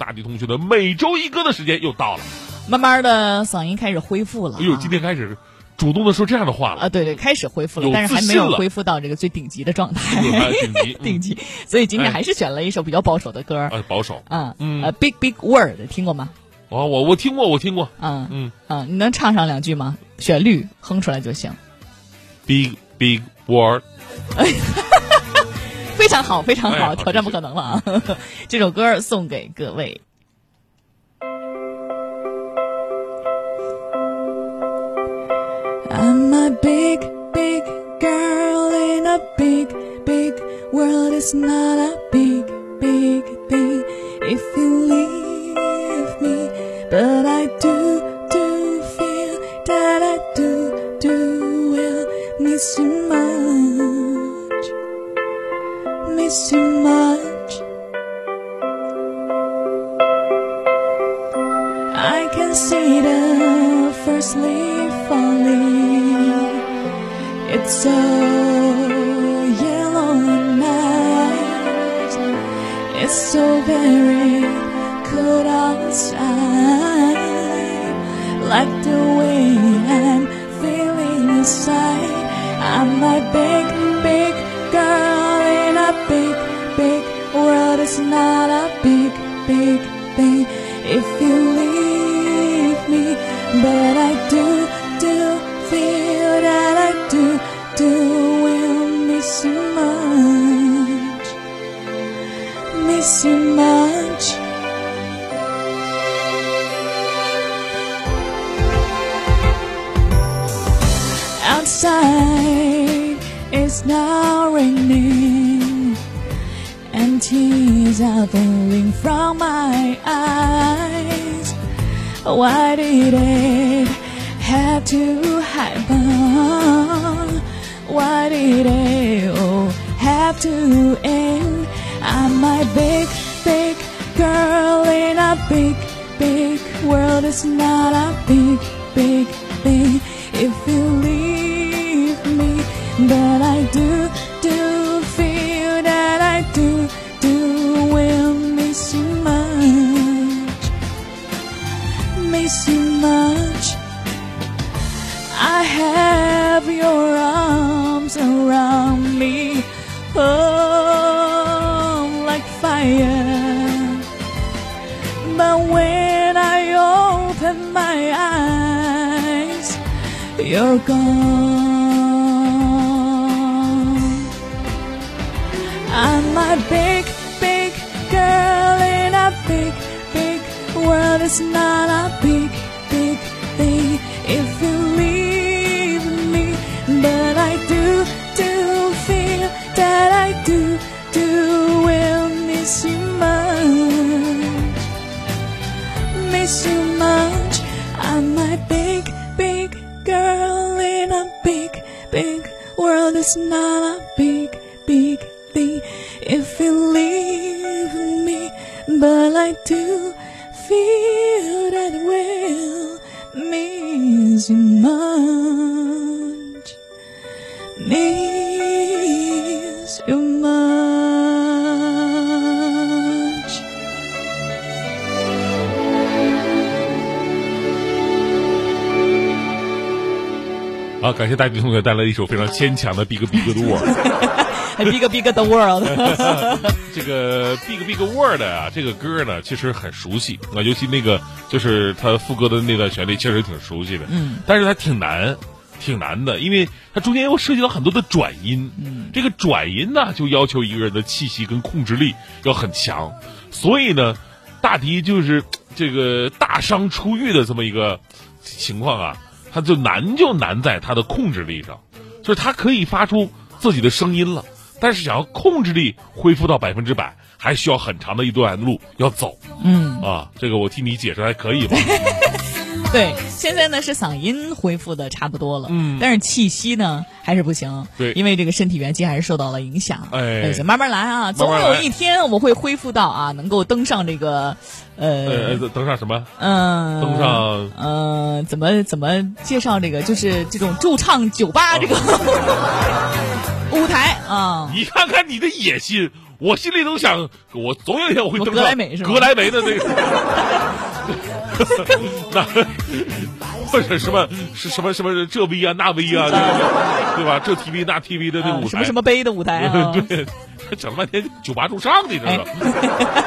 大地同学的每周一歌的时间又到了。慢慢的嗓音开始恢复了。哎呦，今天开始主动的说这样的话了啊！对对，开始恢复了，但是还没有恢复到这个最顶级的状态。顶级，顶级。所以今天还是选了一首比较保守的歌。啊，保守。嗯嗯。呃，Big Big Word 听过吗？哦，我我听过，我听过。嗯嗯嗯，你能唱上两句吗？旋律哼出来就行。Big Big Word。非常好，非常好，挑战不可能了啊！这首歌送给各位。I'm a big, big girl in a big, big world. It's not a big, big Miss you much. I can see the first leaf falling. It's so yellow and nice. It's so very cold outside. Like the way I'm feeling inside. I'm a big, big not a big, big thing if you leave me. But I do, do feel that I do, do will miss you much. Miss you much. Outside it's now raining tears are falling from my eyes. Why did it have to happen? Why did it all have to end? I'm my big, big girl in a big, big world. It's not a big, big thing if you open my eyes, you're gone. I'm a big, big girl in a big, big world. It's not a big, big thing if you leave Miss you much. I'm a big, big girl in a big, big world. It's not a big, big thing if you leave me. But I do feel that will miss you much. Miss 好，感谢大迪同学带来一首非常牵强的《Big Big 的 Word》。Big Big the World，这个 Big Big World 啊，这个歌呢其实很熟悉啊，尤其那个就是他副歌的那段旋律，确实挺熟悉的。嗯，但是它挺难，挺难的，因为它中间又涉及到很多的转音。嗯，这个转音呢，就要求一个人的气息跟控制力要很强，所以呢，大迪就是这个大伤初愈的这么一个情况啊，他就难就难在他的控制力上，就是他可以发出自己的声音了。但是想要控制力恢复到百分之百，还需要很长的一段路要走。嗯啊，这个我替你解释还可以吧？对，现在呢是嗓音恢复的差不多了，嗯但是气息呢还是不行，对因为这个身体元气还是受到了影响。哎行慢慢来啊，总有一天我们会恢复到啊，能够登上这个，呃，呃，登上什么？嗯，登上嗯，怎么怎么介绍这个？就是这种驻唱酒吧这个 舞台啊。你看看你的野心，我心里都想，我总有一天我会登上格莱美是吗格莱美的那个，那或者什么是什么什么这 V 啊那 V 啊，这个对吧？这 TV 那 TV 的那个舞台，啊什么什么杯的舞台啊。对，整了半天酒吧驻唱的，你知道吗？哎